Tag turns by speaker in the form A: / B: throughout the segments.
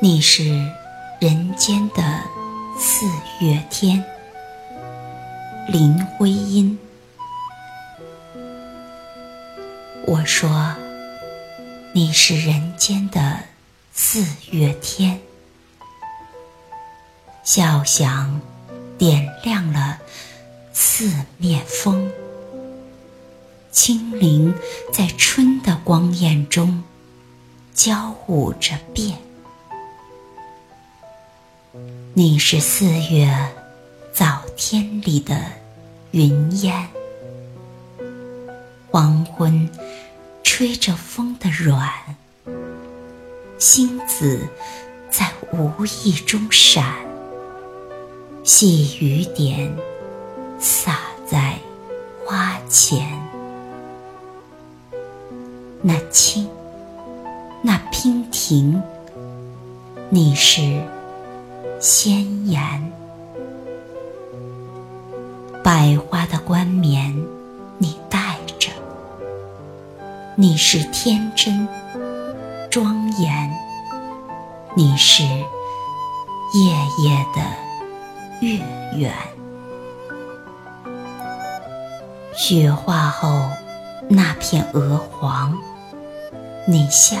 A: 你是人间的四月天，林徽因。我说，你是人间的四月天，笑响点亮了四面风。清灵在春的光艳中交舞着变。你是四月早天里的云烟，黄昏吹着风的软，星子在无意中闪，细雨点洒在花前。那清，你是仙颜。百花的冠冕，你戴着，你是天真庄严，你是夜夜的月圆。雪化后，那片鹅黄。你像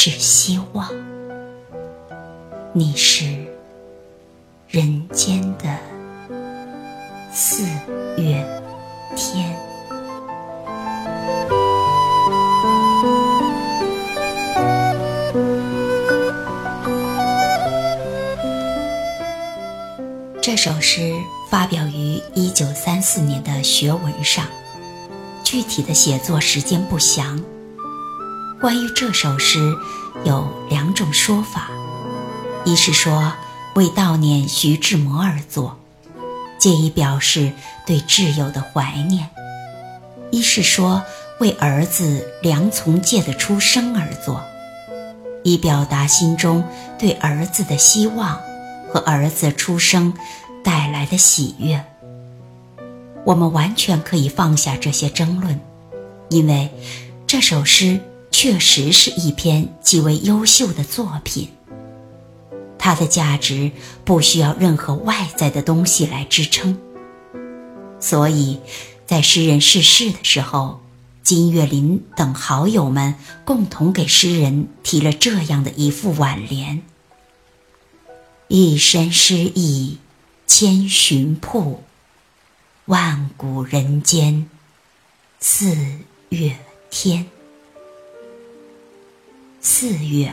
A: 是希望。你是人间的四月天。这首诗发表于一九三四年的学文上。具体的写作时间不详。关于这首诗，有两种说法：一是说为悼念徐志摩而作，借以表示对挚友的怀念；一是说为儿子梁从诫的出生而作，以表达心中对儿子的希望和儿子出生带来的喜悦。我们完全可以放下这些争论，因为这首诗确实是一篇极为优秀的作品。它的价值不需要任何外在的东西来支撑。所以，在诗人逝世的时候，金岳霖等好友们共同给诗人提了这样的一副挽联：“一身诗意千寻瀑。”万古人间，四月天。四月，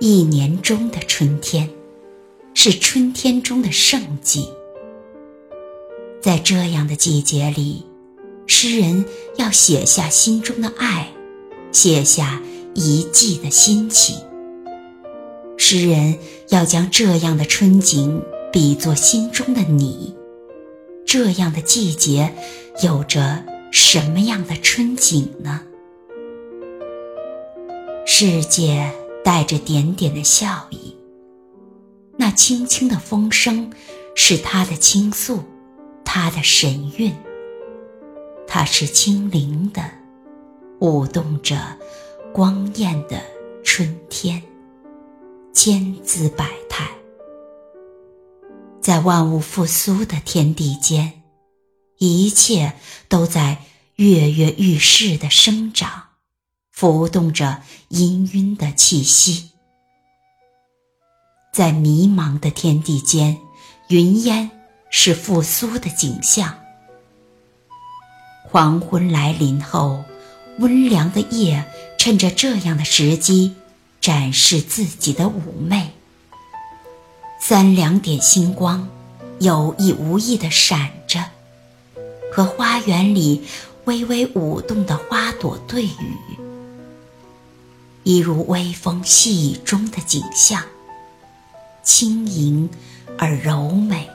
A: 一年中的春天，是春天中的盛季。在这样的季节里，诗人要写下心中的爱，写下一季的心情。诗人要将这样的春景比作心中的你。这样的季节，有着什么样的春景呢？世界带着点点的笑意，那轻轻的风声是他的倾诉，他的神韵。它是清灵的，舞动着光艳的春天，千姿百态。在万物复苏的天地间，一切都在跃跃欲试的生长，浮动着氤氲的气息。在迷茫的天地间，云烟是复苏的景象。黄昏来临后，温凉的夜趁着这样的时机，展示自己的妩媚。三两点星光，有意无意地闪着，和花园里微微舞动的花朵对语，一如微风细雨中的景象，轻盈而柔美，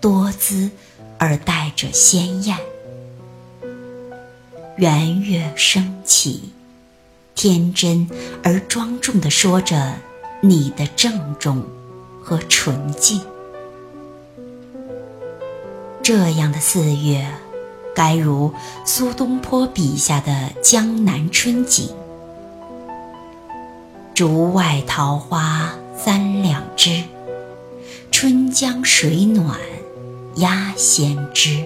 A: 多姿而带着鲜艳。圆月升起，天真而庄重地说着你的郑重和纯净。这样的四月，该如苏东坡笔下的江南春景：竹外桃花三两枝，春江水暖鸭先知。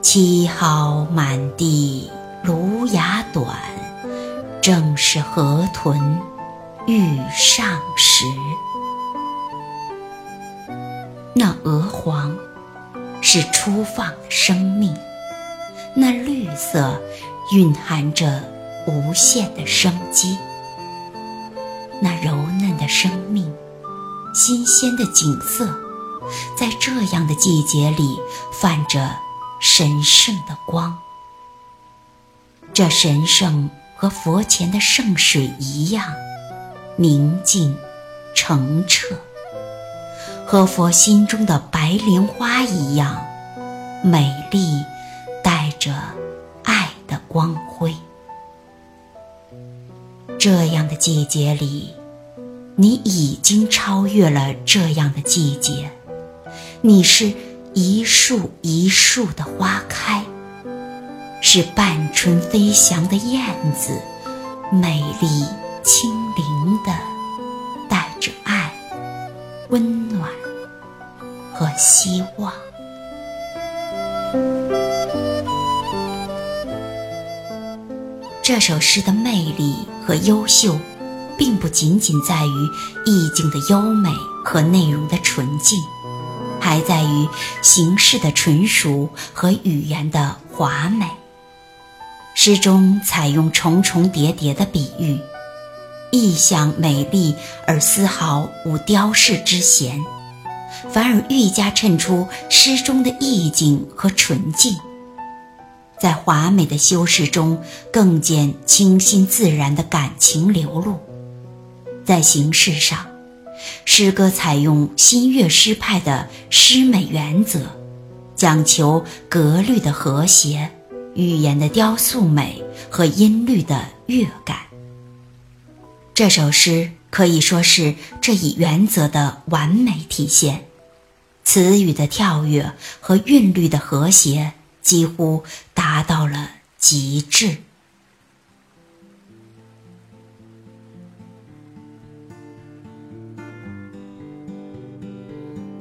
A: 七蒿满地芦芽短，正是河豚欲上时。那鹅黄是初放的生命，那绿色蕴含着无限的生机。那柔嫩的生命，新鲜的景色，在这样的季节里泛着。神圣的光，这神圣和佛前的圣水一样宁静、澄澈，和佛心中的白莲花一样美丽，带着爱的光辉。这样的季节里，你已经超越了这样的季节，你是。一树一树的花开，是半春飞翔的燕子，美丽轻灵的，带着爱、温暖和希望。这首诗的魅力和优秀，并不仅仅在于意境的优美和内容的纯净。还在于形式的纯熟和语言的华美。诗中采用重重叠叠的比喻，意象美丽而丝毫无雕饰之嫌，反而愈加衬出诗中的意境和纯净。在华美的修饰中，更见清新自然的感情流露。在形式上。诗歌采用新乐诗派的诗美原则，讲求格律的和谐、语言的雕塑美和音律的乐感。这首诗可以说是这一原则的完美体现，词语的跳跃和韵律的和谐几乎到了极致。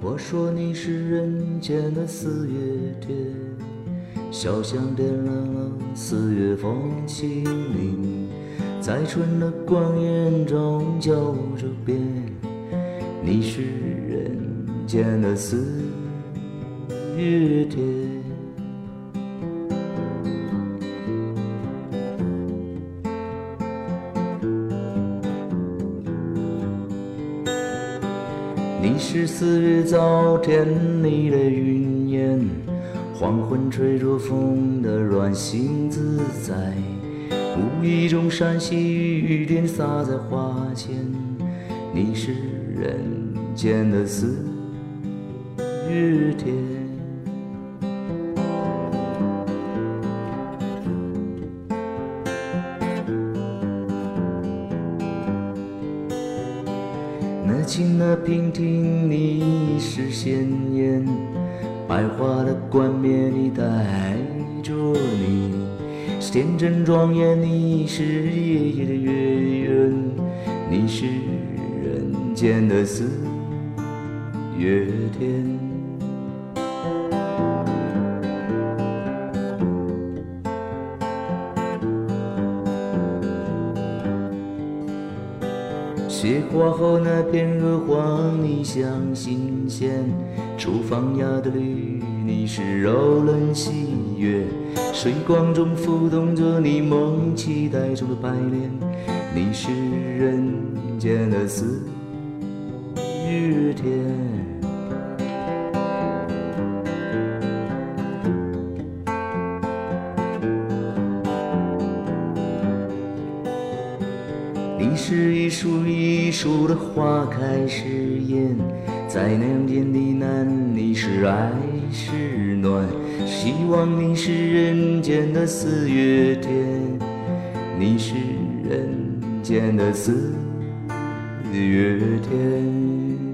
B: 我说你是人间的四月天，小巷点亮了四月风清灵，在春的光艳中交着边。你是人间的四月天。是四月早天里的云烟，黄昏吹着风的软星自在，无意中闪起雨点洒在花前。你是人间的四月天。那清那平庭，你是鲜艳；百花的冠冕，你戴着你；是天真庄严，你是夜夜的月圆。你是人间的四月天。雪花后那片鹅黄，你像新鲜；厨房压的绿，你是柔嫩喜悦。水光中浮动着你梦期待中的白莲，你是人间的四月天。你是一树一树的花开是艳，在人间的难，你是爱是暖？希望你是人间的四月天，你是人间的四月天。